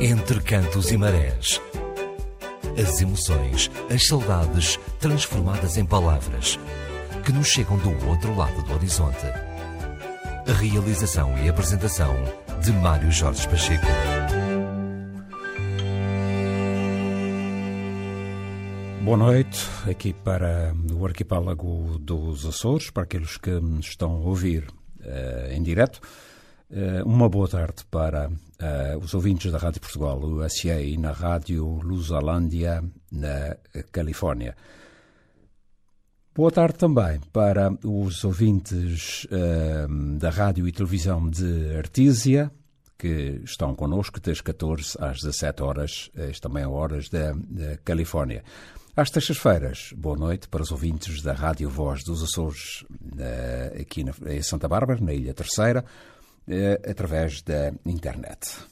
Entre cantos e marés. As emoções, as saudades transformadas em palavras que nos chegam do outro lado do horizonte. A realização e apresentação de Mário Jorge Pacheco. Boa noite, aqui para o arquipélago dos Açores, para aqueles que estão a ouvir uh, em direto. Uh, uma boa tarde para uh, os ouvintes da Rádio Portugal, o SA, e na Rádio Lusalândia, na Califórnia. Boa tarde também para os ouvintes uh, da Rádio e Televisão de Artísia, que estão connosco das 14 às 17 horas, as também horas da, da Califórnia. Às terças-feiras, boa noite para os ouvintes da Rádio Voz dos Açores, uh, aqui na, em Santa Bárbara, na Ilha Terceira, através da internet.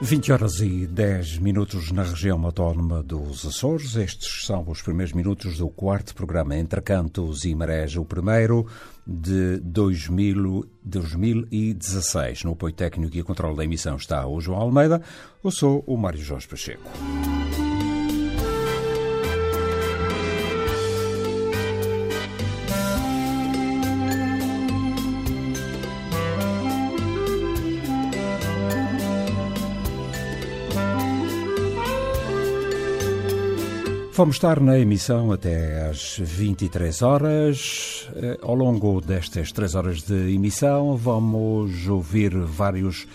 20 horas e 10 minutos na região autónoma dos Açores. Estes são os primeiros minutos do quarto programa Entre Cantos e Marés, o primeiro de 2000, 2016. No apoio técnico e controle da emissão está o João Almeida. Eu sou o Mário Jorge Pacheco. Vamos estar na emissão até às 23 horas. Eh, ao longo destas três horas de emissão, vamos ouvir vários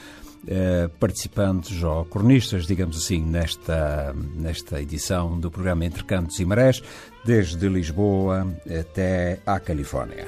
eh, participantes ou cronistas, digamos assim, nesta, nesta edição do programa Entre Cantos e Marés, desde Lisboa até à Califórnia.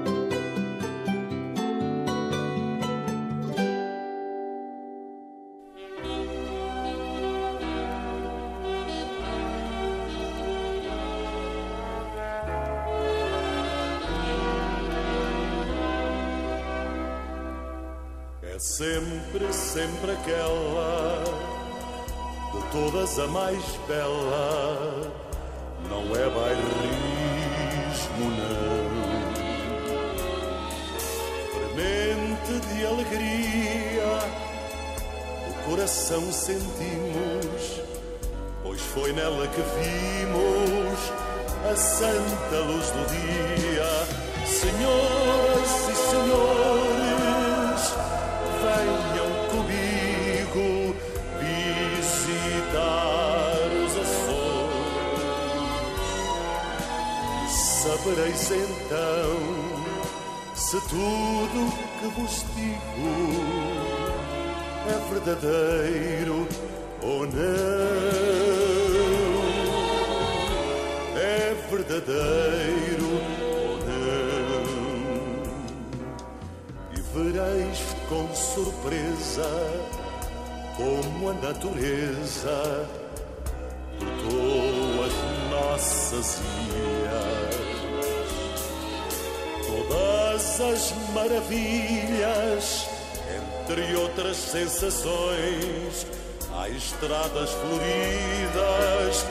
Sempre aquela de todas a mais bela. Não é bairrismo, não. Fremente de alegria, o coração sentimos, pois foi nela que vimos a santa luz do dia. Senhoras e senhores, sabereis então se tudo que vos digo é verdadeiro ou não. verdadeiro ou não. E vereis com surpresa como a natureza dotou as nossas ilhas. Todas as maravilhas, entre outras sensações Há estradas floridas,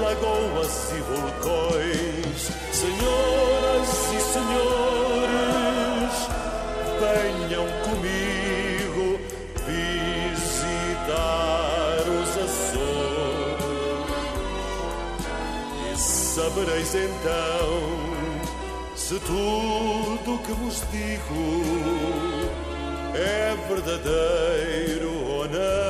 lagoas e vulcões. Senhoras e senhores, venham comigo visitar os Açores. E sabereis então se tudo que vos digo é verdadeiro ou não.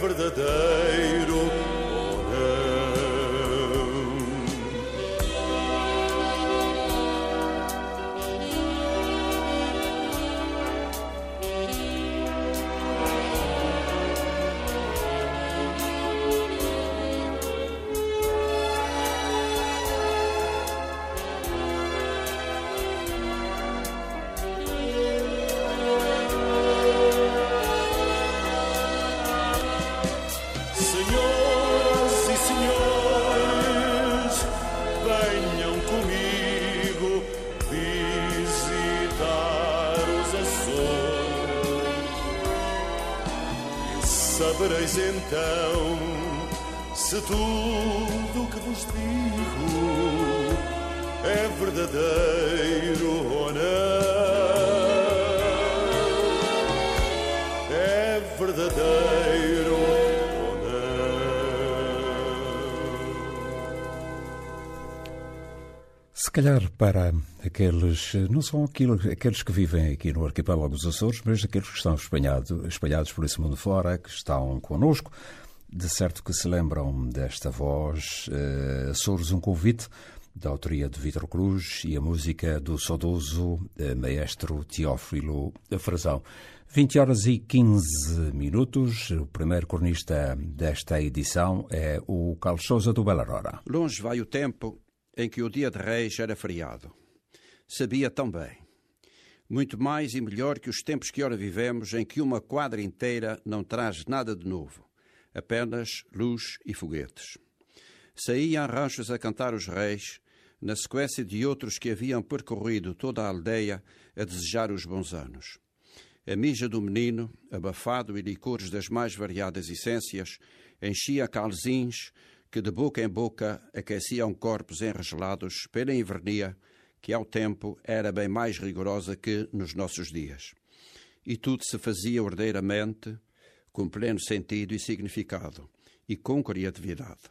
verdadeiro sabereis então se tudo o que vos digo é verdadeiro ou não. É verdadeiro Se calhar para aqueles, não são aquilo, aqueles que vivem aqui no arquipélago dos Açores, mas aqueles que estão espalhados, espalhados por esse mundo fora, que estão connosco. De certo que se lembram desta voz, uh, Açores, um convite, da autoria de Vítor Cruz e a música do saudoso uh, maestro Teófilo Frazão. 20 horas e 15 minutos. O primeiro cronista desta edição é o Carlos Souza do Belarora. Longe vai o tempo em que o dia de Reis era feriado sabia tão bem. Muito mais e melhor que os tempos que ora vivemos, em que uma quadra inteira não traz nada de novo, apenas luz e foguetes. Saíam ranchos a cantar os reis, na sequência de outros que haviam percorrido toda a aldeia a desejar os bons anos. A mija do menino, abafado e licores das mais variadas essências, enchia calzins que de boca em boca aqueciam corpos enregelados pela invernia que ao tempo era bem mais rigorosa que nos nossos dias. E tudo se fazia ordeiramente, com pleno sentido e significado, e com criatividade.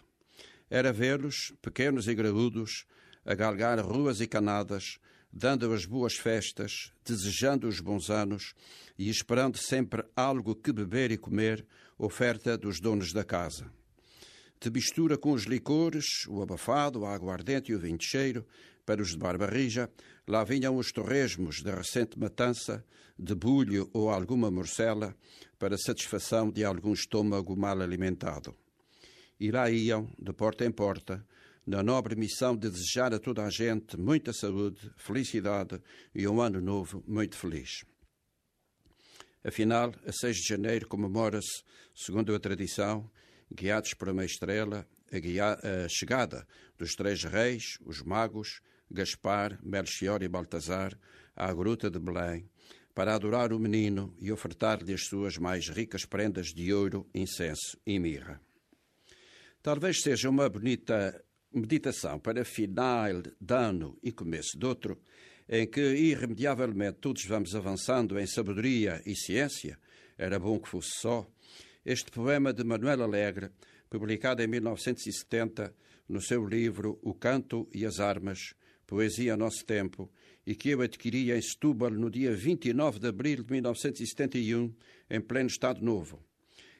Era vê-los, pequenos e graúdos, a galgar ruas e canadas, dando as boas festas, desejando os bons anos e esperando sempre algo que beber e comer, oferta dos donos da casa. De mistura com os licores, o abafado, a aguardente e o vinho cheiro, para os de Barbarrija, lá vinham os torresmos da recente matança, de bulho ou alguma morcela, para satisfação de algum estômago mal alimentado. E lá iam, de porta em porta, na nobre missão de desejar a toda a gente muita saúde, felicidade e um ano novo muito feliz. Afinal, a 6 de janeiro comemora-se, segundo a tradição, guiados por uma estrela, a, guia a chegada dos três reis, os magos, Gaspar, Melchior e Baltazar à gruta de Belém para adorar o menino e ofertar-lhe as suas mais ricas prendas de ouro, incenso e mirra. Talvez seja uma bonita meditação para final de ano e começo de outro, em que irremediavelmente todos vamos avançando em sabedoria e ciência, era bom que fosse só, este poema de Manuel Alegre, publicado em 1970 no seu livro O Canto e as Armas, Poesia Nosso Tempo, e que eu adquiri em Setúbal no dia 29 de abril de 1971, em pleno Estado Novo.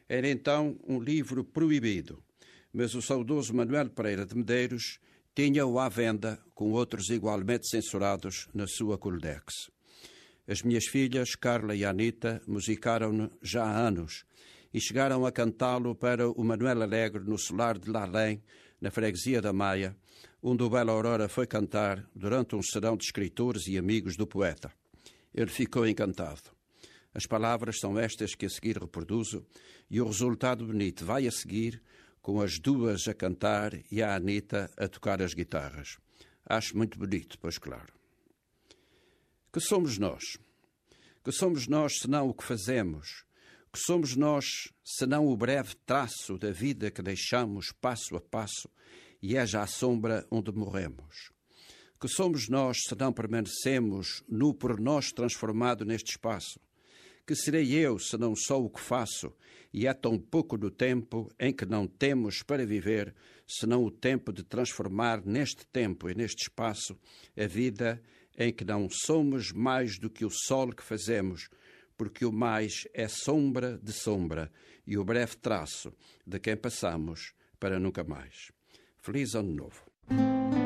Era então um livro proibido, mas o saudoso Manuel Pereira de Medeiros tinha-o à venda com outros igualmente censurados na sua Coldex. As minhas filhas, Carla e Anita, musicaram-no já há anos e chegaram a cantá-lo para o Manuel Alegre no solar de Larém, na freguesia da Maia, onde o Bela Aurora foi cantar durante um serão de escritores e amigos do poeta. Ele ficou encantado. As palavras são estas que a seguir reproduzo, e o resultado bonito vai a seguir, com as duas a cantar e a Anita a tocar as guitarras. Acho muito bonito, pois claro. Que somos nós? Que somos nós senão o que fazemos? Que somos nós senão o breve traço da vida que deixamos passo a passo e é já a sombra onde morremos? Que somos nós senão permanecemos no por nós transformado neste espaço? Que serei eu se não sou o que faço, e é tão pouco do tempo em que não temos para viver, senão o tempo de transformar neste tempo e neste espaço a vida em que não somos mais do que o sol que fazemos, porque o mais é sombra de sombra e o breve traço de quem passamos para nunca mais. Feliz Ano Novo!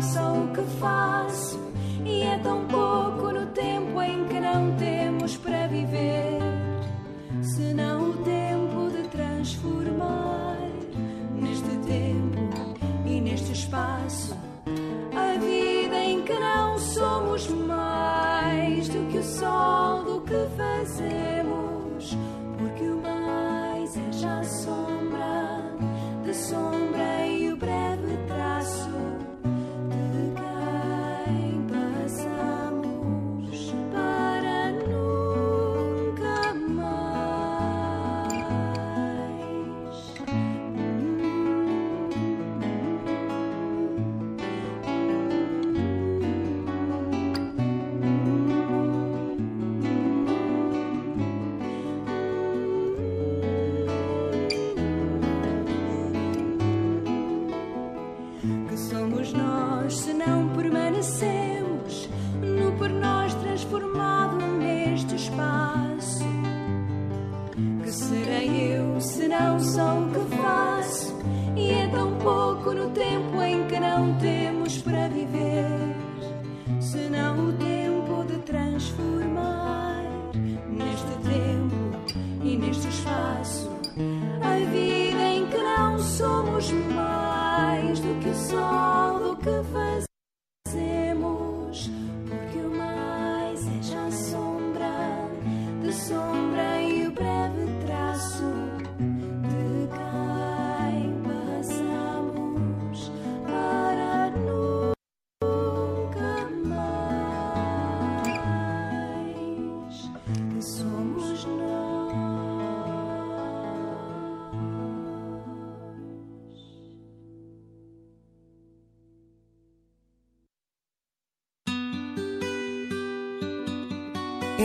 so cứ phá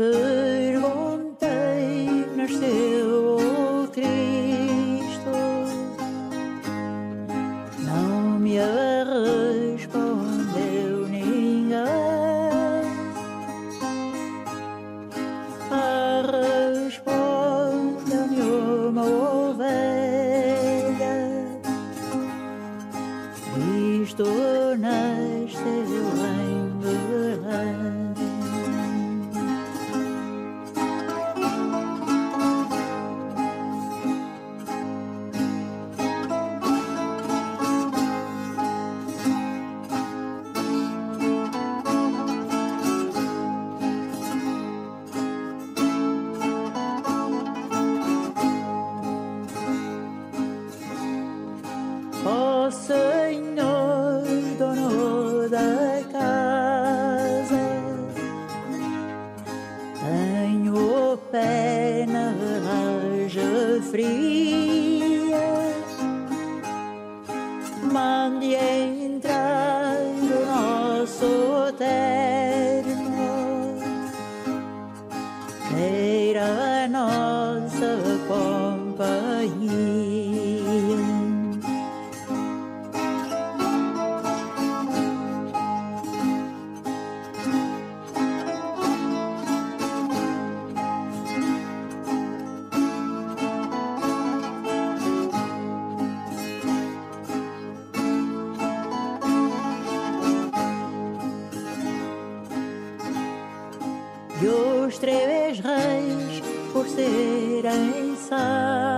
But e os três reis por serem santos.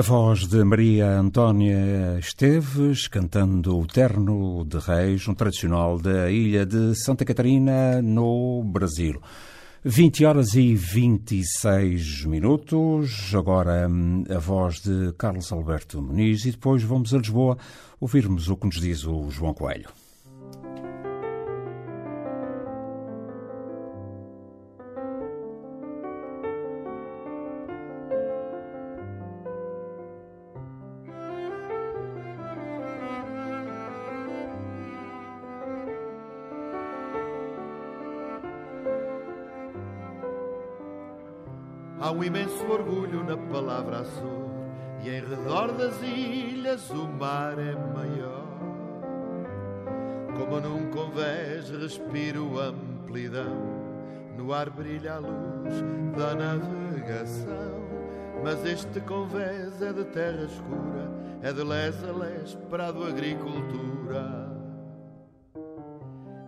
A voz de Maria Antônia Esteves cantando o Terno de Reis, um tradicional da ilha de Santa Catarina, no Brasil. 20 horas e 26 minutos. Agora hum, a voz de Carlos Alberto Muniz e depois vamos a Lisboa ouvirmos o que nos diz o João Coelho. Açor e em redor das ilhas o mar é maior. Como num convés respiro amplidão, no ar brilha a luz da navegação. Mas este convés é de terra escura, é de les a les, prado agricultura.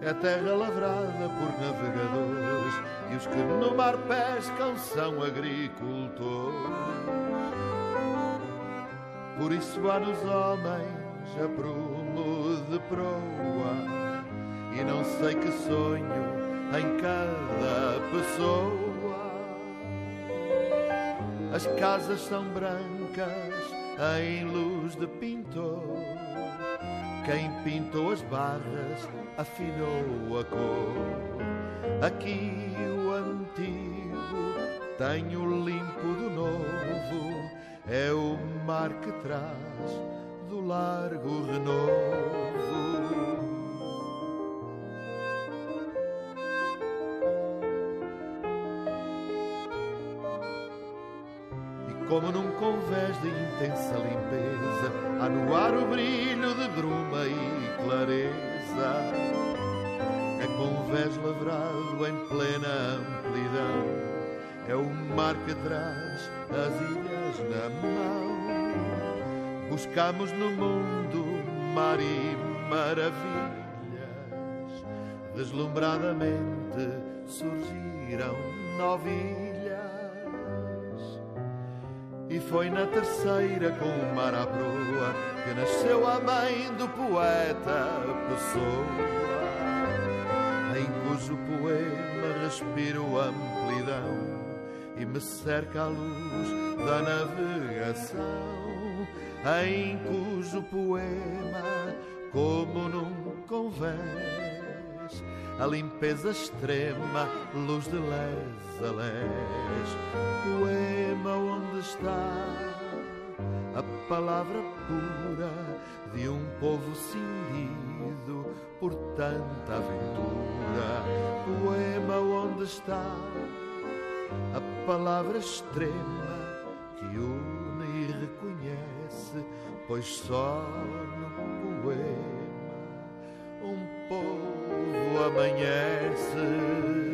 É terra lavrada por navegadores e os que no mar pescam são agricultores. Por isso há nos homens aprumo de proa e não sei que sonho em cada pessoa. As casas são brancas em luz de pintor. Quem pintou as barras afinou a cor. Aqui antigo, tenho limpo do novo, é o mar que traz do largo renovo. E Como num convés de intensa limpeza, há no ar o brilho de bruma e clareza convés lavrado em plena amplidão. É o mar que traz as ilhas na mão. Buscamos no mundo mar e maravilhas. Deslumbradamente surgiram novilhas. E foi na terceira com o mar à proa que nasceu a mãe do poeta Pessoa cujo poema respiro amplidão e me cerca a luz da navegação, em cujo poema, como num convés, a limpeza extrema, luz de les a les. Poema onde está a palavra pura de um povo cindido por tanta aventura. Poema onde está a palavra extrema que e pois só no poema um povo amanhece.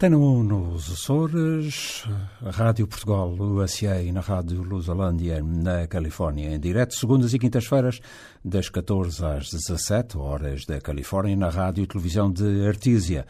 Antena 1 nos Açores, Rádio Portugal, USA e na Rádio Lusolândia na Califórnia em direto, segundas e quintas-feiras, das 14 às 17 horas da Califórnia, na Rádio e Televisão de Artísia.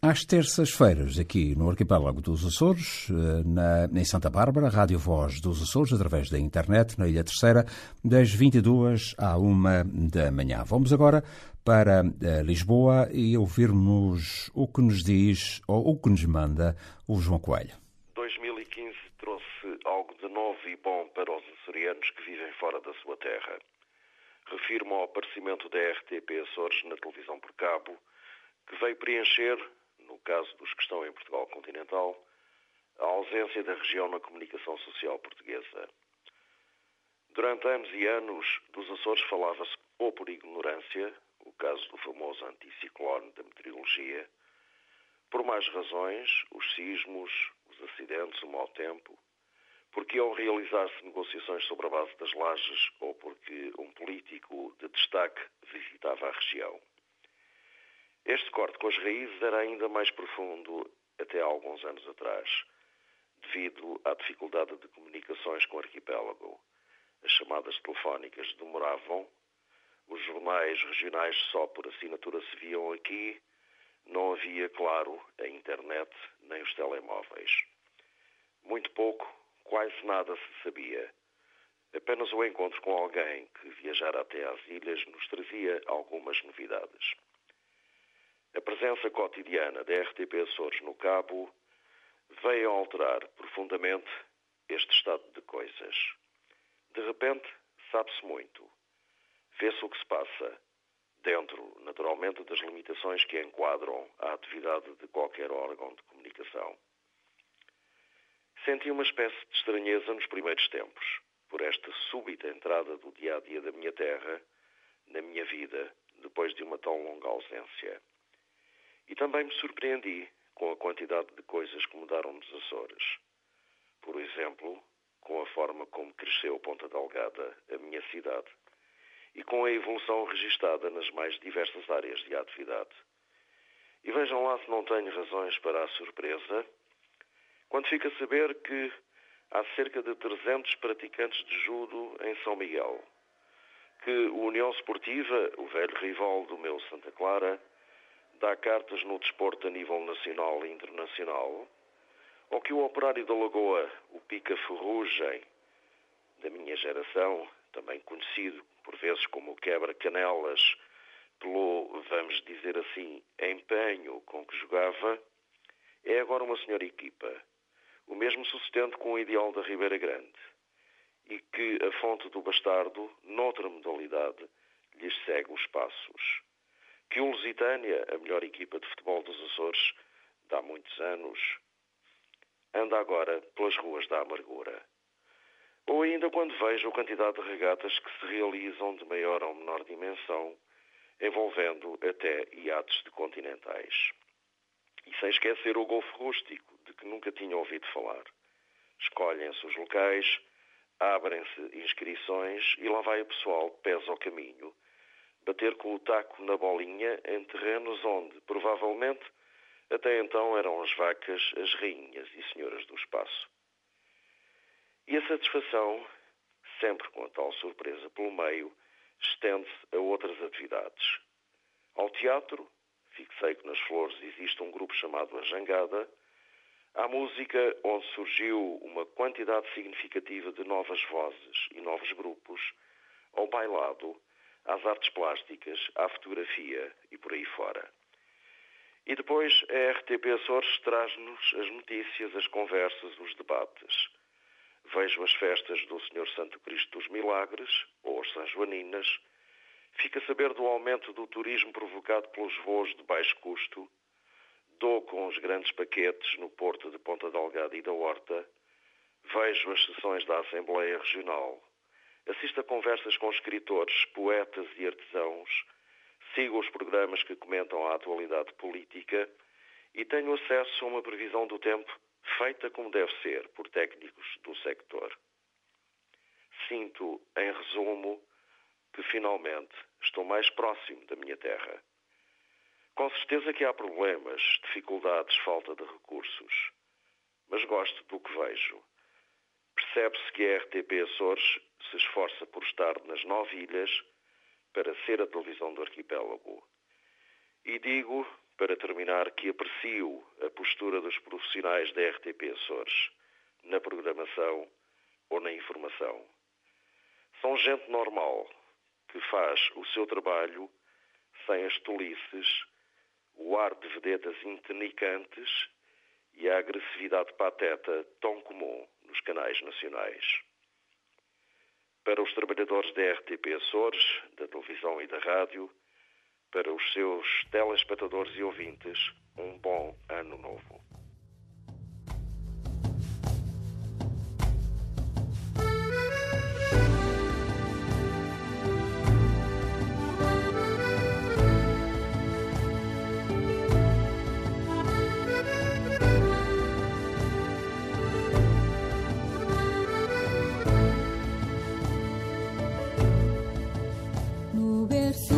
Às terças-feiras, aqui no Arquipélago dos Açores, eh, na, em Santa Bárbara, Rádio Voz dos Açores, através da internet, na Ilha Terceira, das 22 à 1 da manhã. Vamos agora para eh, Lisboa e ouvirmos o que nos diz, ou o que nos manda, o João Coelho. 2015 trouxe algo de novo e bom para os açorianos que vivem fora da sua terra. Refirmo ao aparecimento da RTP Açores na televisão por cabo, que veio preencher no caso dos que estão em Portugal continental, a ausência da região na comunicação social portuguesa. Durante anos e anos, dos Açores falava-se ou por ignorância, o caso do famoso anticiclone da meteorologia, por mais razões, os sismos, os acidentes, o mau tempo, porque iam realizar-se negociações sobre a base das lajes ou porque um político de destaque visitava a região. Este corte com as raízes era ainda mais profundo até há alguns anos atrás, devido à dificuldade de comunicações com o arquipélago. As chamadas telefónicas demoravam, os jornais regionais só por assinatura se viam aqui, não havia, claro, a internet nem os telemóveis. Muito pouco, quase nada se sabia. Apenas o encontro com alguém que viajara até às ilhas nos trazia algumas novidades. A presença cotidiana da RTP Açores no Cabo veio a alterar profundamente este estado de coisas. De repente, sabe-se muito. Vê-se o que se passa, dentro, naturalmente, das limitações que enquadram a atividade de qualquer órgão de comunicação. Senti uma espécie de estranheza nos primeiros tempos, por esta súbita entrada do dia a dia da minha terra na minha vida, depois de uma tão longa ausência. E também me surpreendi com a quantidade de coisas que mudaram nos Açores. Por exemplo, com a forma como cresceu Ponta Delgada, a minha cidade, e com a evolução registada nas mais diversas áreas de atividade. E vejam lá se não tenho razões para a surpresa, quando fica a saber que há cerca de 300 praticantes de judo em São Miguel, que a União Esportiva, o velho rival do meu Santa Clara, dá cartas no desporto a nível nacional e internacional, ou que o operário da Lagoa, o Pica Ferrugem, da minha geração, também conhecido por vezes como quebra-canelas, pelo, vamos dizer assim, empenho com que jogava, é agora uma senhora equipa, o mesmo sucedente com o ideal da Ribeira Grande, e que a fonte do bastardo, noutra modalidade, lhes segue os passos que o Lusitânia, a melhor equipa de futebol dos Açores de há muitos anos, anda agora pelas ruas da amargura. Ou ainda quando vejo a quantidade de regatas que se realizam de maior ou menor dimensão, envolvendo até iates de continentais. E sem esquecer o golfe rústico, de que nunca tinha ouvido falar. Escolhem-se os locais, abrem-se inscrições e lá vai o pessoal, pés ao caminho, bater com o taco na bolinha em terrenos onde, provavelmente, até então eram as vacas as rainhas e senhoras do espaço. E a satisfação, sempre com a tal surpresa pelo meio, estende-se a outras atividades. Ao teatro, fixei que nas Flores existe um grupo chamado A Jangada, à música, onde surgiu uma quantidade significativa de novas vozes e novos grupos, ao bailado, às artes plásticas, à fotografia e por aí fora. E depois a RTP Açores traz-nos as notícias, as conversas, os debates. Vejo as festas do Senhor Santo Cristo dos Milagres, ou as São Joaninas, fica a saber do aumento do turismo provocado pelos voos de baixo custo, dou com os grandes paquetes no porto de Ponta Delgada e da Horta, vejo as sessões da Assembleia Regional, assisto a conversas com escritores, poetas e artesãos, sigo os programas que comentam a atualidade política e tenho acesso a uma previsão do tempo feita como deve ser por técnicos do sector. Sinto, em resumo, que finalmente estou mais próximo da minha terra. Com certeza que há problemas, dificuldades, falta de recursos, mas gosto do que vejo. Percebe-se que a RTP Açores se esforça por estar nas nove ilhas para ser a televisão do arquipélago. E digo, para terminar, que aprecio a postura dos profissionais da RTP Açores na programação ou na informação. São gente normal que faz o seu trabalho sem as tolices, o ar de vedetas intenicantes e a agressividade pateta tão comum canais nacionais. Para os trabalhadores da RTP Açores, da televisão e da rádio, para os seus telespectadores e ouvintes, um bom ano novo. bersuara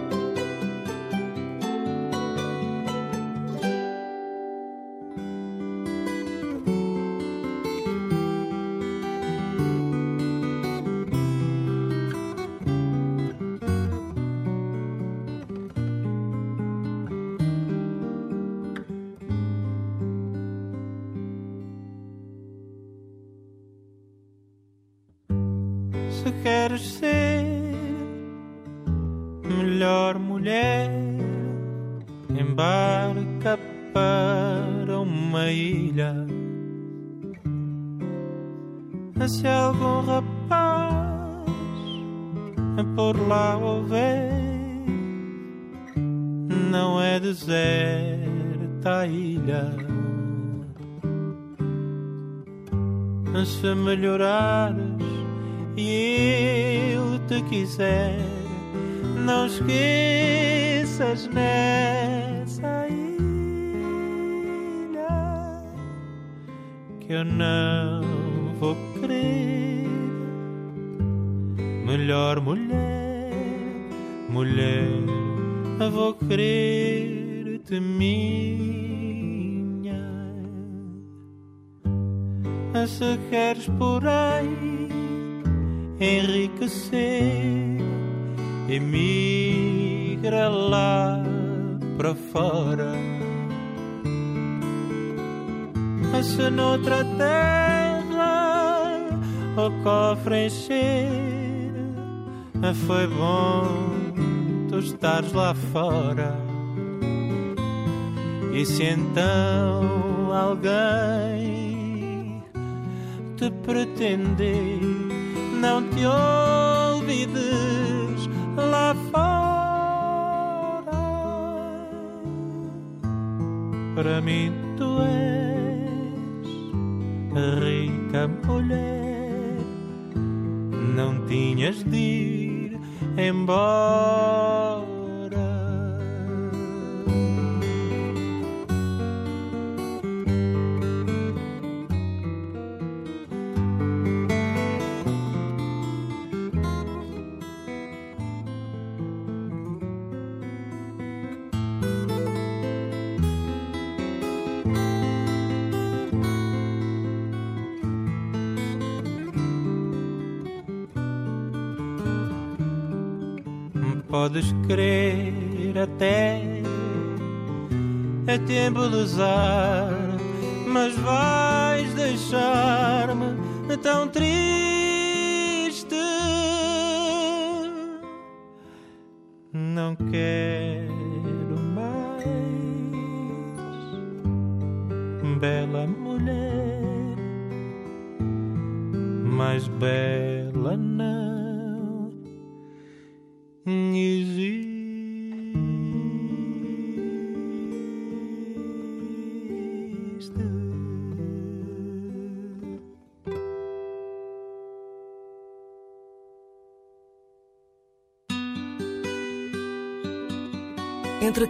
Se melhorares e ele te quiser, não esqueças nessa ilha que eu não vou querer. Melhor mulher, mulher, vou querer-te mim. Se queres por aí enriquecer, emigra lá para fora. Se noutra terra o cofre encher, foi bom tu estares lá fora. E se então alguém te pretender. Não te olvides lá fora. Para mim, tu és rica mulher. Não tinhas de ir embora. Podes crer até é tempo de usar, mas vais deixar-me tão triste.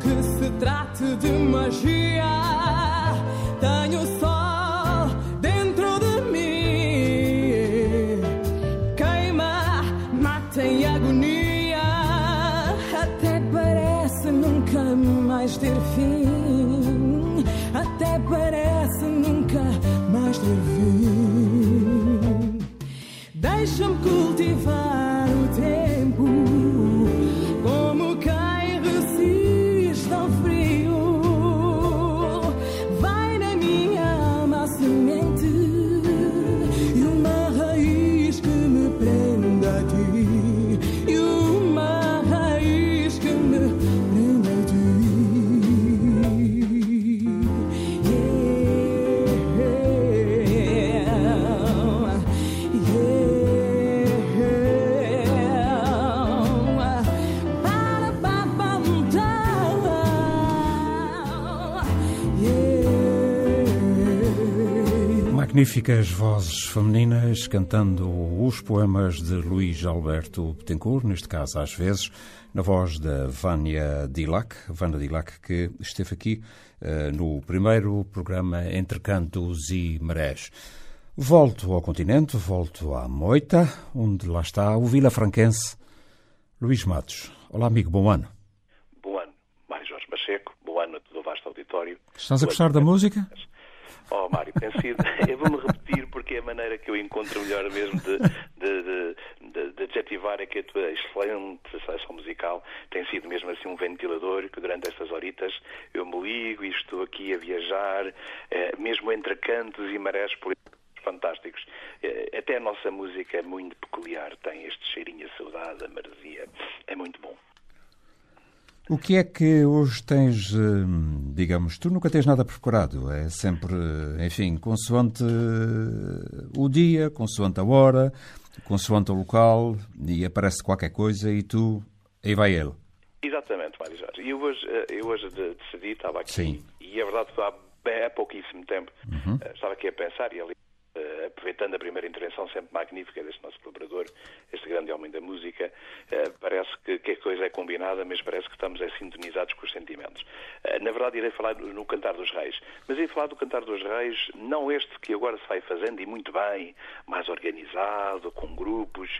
que se trate de magia, Magníficas vozes femininas cantando os poemas de Luís Alberto Betancourt, neste caso às vezes, na voz da Vânia Dilac, Vânia Dilac, que esteve aqui eh, no primeiro programa Entre Cantos e Marés. Volto ao continente, volto à Moita, onde lá está o Vila Franquense, Luís Matos. Olá, amigo, bom ano. Bom ano, Mário Jorge Pacheco. Bom ano a todo o vasto auditório. Estás a gostar da música? Oh, Mário, tem sido. Eu vou-me repetir porque é a maneira que eu encontro melhor mesmo de, de, de, de, de adjetivar aqui a tua excelente seleção musical. Tem sido mesmo assim um ventilador que durante estas horitas eu me ligo e estou aqui a viajar, eh, mesmo entre cantos e marés por fantásticos. Eh, Até a nossa música é muito peculiar, tem este cheirinho a saudade, a. É muito bom. O que é que hoje tens, hum, digamos, tu nunca tens nada preparado, é sempre, enfim, consoante eh, o dia, consoante a hora, consoante o local, e aparece qualquer coisa e tu, aí vai ele. Exatamente, Mário Jorge. E eu hoje, eh, eu hoje de- decidi, estava aqui, Sim. e é verdade que há, pouquíssimo tempo eh, estava aqui a pensar, e ali, eh, aproveitando a primeira intervenção sempre magnífica deste nosso colaborador, este grande homem da música, eh, parece que, que a coisa é combinada, mas parece que estamos é, sintonizados com os sentimentos. Eh, na verdade, irei falar no, no Cantar dos Reis, mas irei falar do Cantar dos Reis, não este que agora se vai fazendo, e muito bem, mais organizado, com grupos,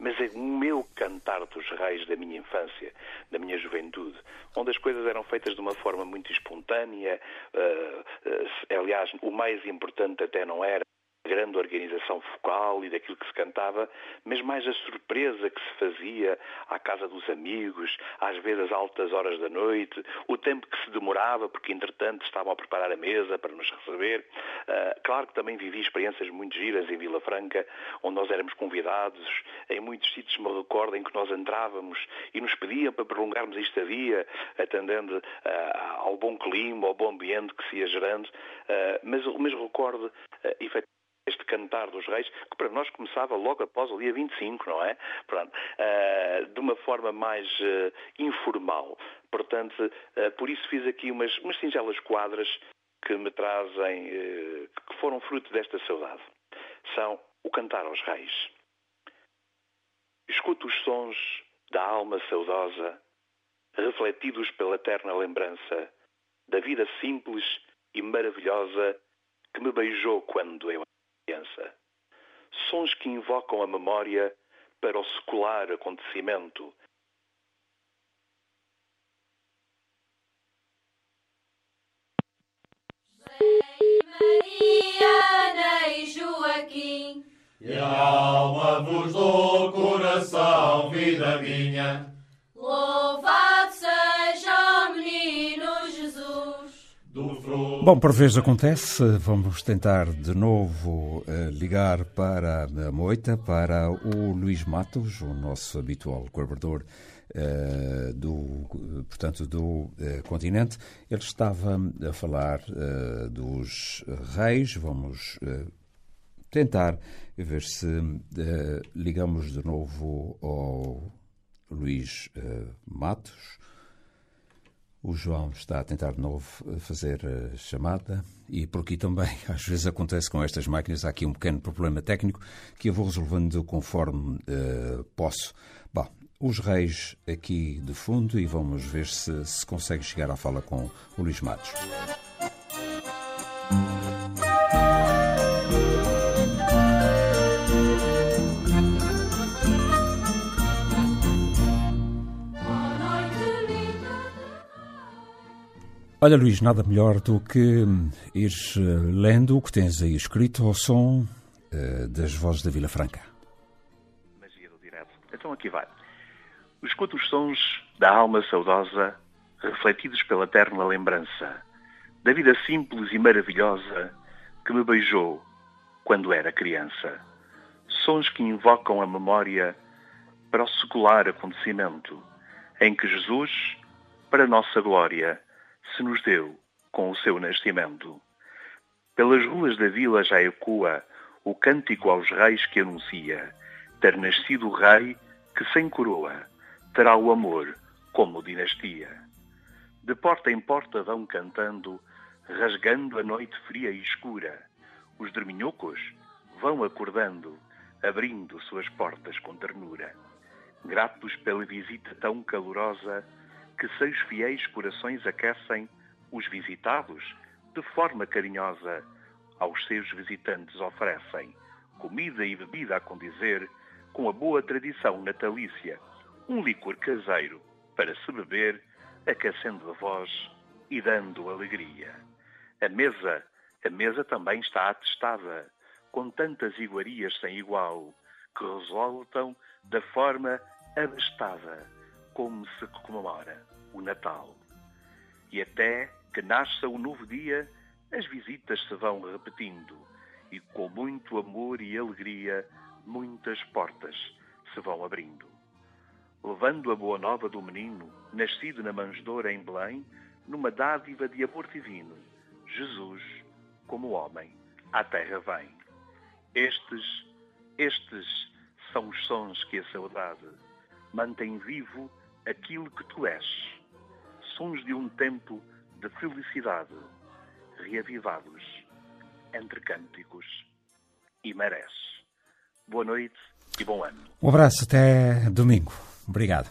mas é o meu cantar dos reis da minha infância, da minha juventude, onde as coisas eram feitas de uma forma muito espontânea. aliás, o mais importante até não era grande organização focal e daquilo que se cantava, mas mais a surpresa que se fazia à casa dos amigos, às vezes às altas horas da noite, o tempo que se demorava, porque entretanto estavam a preparar a mesa para nos receber. Ah, claro que também vivi experiências muito giras em Vila Franca, onde nós éramos convidados, em muitos sítios me recordo em que nós entrávamos e nos pediam para prolongarmos a estadia, atendendo ah, ao bom clima, ao bom ambiente que se ia gerando, Ah, mas, mas recordo, efetivamente, cantar dos reis, que para nós começava logo após o dia 25, não é? Pronto, ah, de uma forma mais ah, informal. Portanto, ah, por isso fiz aqui umas, umas singelas quadras que me trazem, que foram fruto desta saudade. São o cantar aos reis. Escuto os sons da alma saudosa, refletidos pela eterna lembrança da vida simples e maravilhosa que me beijou quando eu criança. Sons que invocam a memória para o secular acontecimento. Mariana e Joaquim. E a alma vos dou coração, vida minha. Bom, por vezes acontece, vamos tentar de novo eh, ligar para a Moita, para o Luís Matos, o nosso habitual colaborador eh, do, portanto, do eh, continente. Ele estava a falar dos reis, vamos tentar ver se ligamos de novo ao Luís Matos. O João está a tentar de novo eh, fazer a chamada e por aqui também, às vezes acontece com estas máquinas, há aqui um pequeno problema técnico que eu vou resolvendo conforme eh, posso. Bom, os Reis aqui de fundo e vamos ver se, se consegue chegar à fala com o Luís Matos. Olha, Luís, nada melhor do que ires eh, lendo o que tens aí escrito ao som uh, das vozes da Vila Franca. Magia do direto. Então aqui vai. Escuto os sons da alma saudosa, refletidos pela terna lembrança, da vida simples e maravilhosa que me beijou quando era criança. Sons que invocam a memória para o secular acontecimento, em que Jesus, para nossa glória, se nos deu com o seu nascimento. Pelas ruas da vila já ecoa o cântico aos reis que anuncia ter nascido o rei que sem coroa terá o amor como dinastia. De porta em porta vão cantando, rasgando a noite fria e escura. Os dorminhocos vão acordando, abrindo suas portas com ternura. Gratos pela visita tão calorosa, que seus fiéis corações aquecem, os visitados, de forma carinhosa, aos seus visitantes oferecem comida e bebida a condizer, com a boa tradição natalícia, um licor caseiro para se beber, aquecendo a voz e dando alegria. A mesa, a mesa também está atestada, com tantas iguarias sem igual, que resultam da forma abastada como se comemora o Natal. E até que nasça o novo dia, as visitas se vão repetindo e com muito amor e alegria muitas portas se vão abrindo. Levando a boa nova do menino, nascido na manjedoura em Belém, numa dádiva de amor divino, Jesus, como homem, à terra vem. Estes, estes são os sons que a saudade mantém vivo aquilo que tu és. Sons de um tempo de felicidade, reavivados entre cânticos e merece. Boa noite e bom ano. Um abraço, até domingo. Obrigado.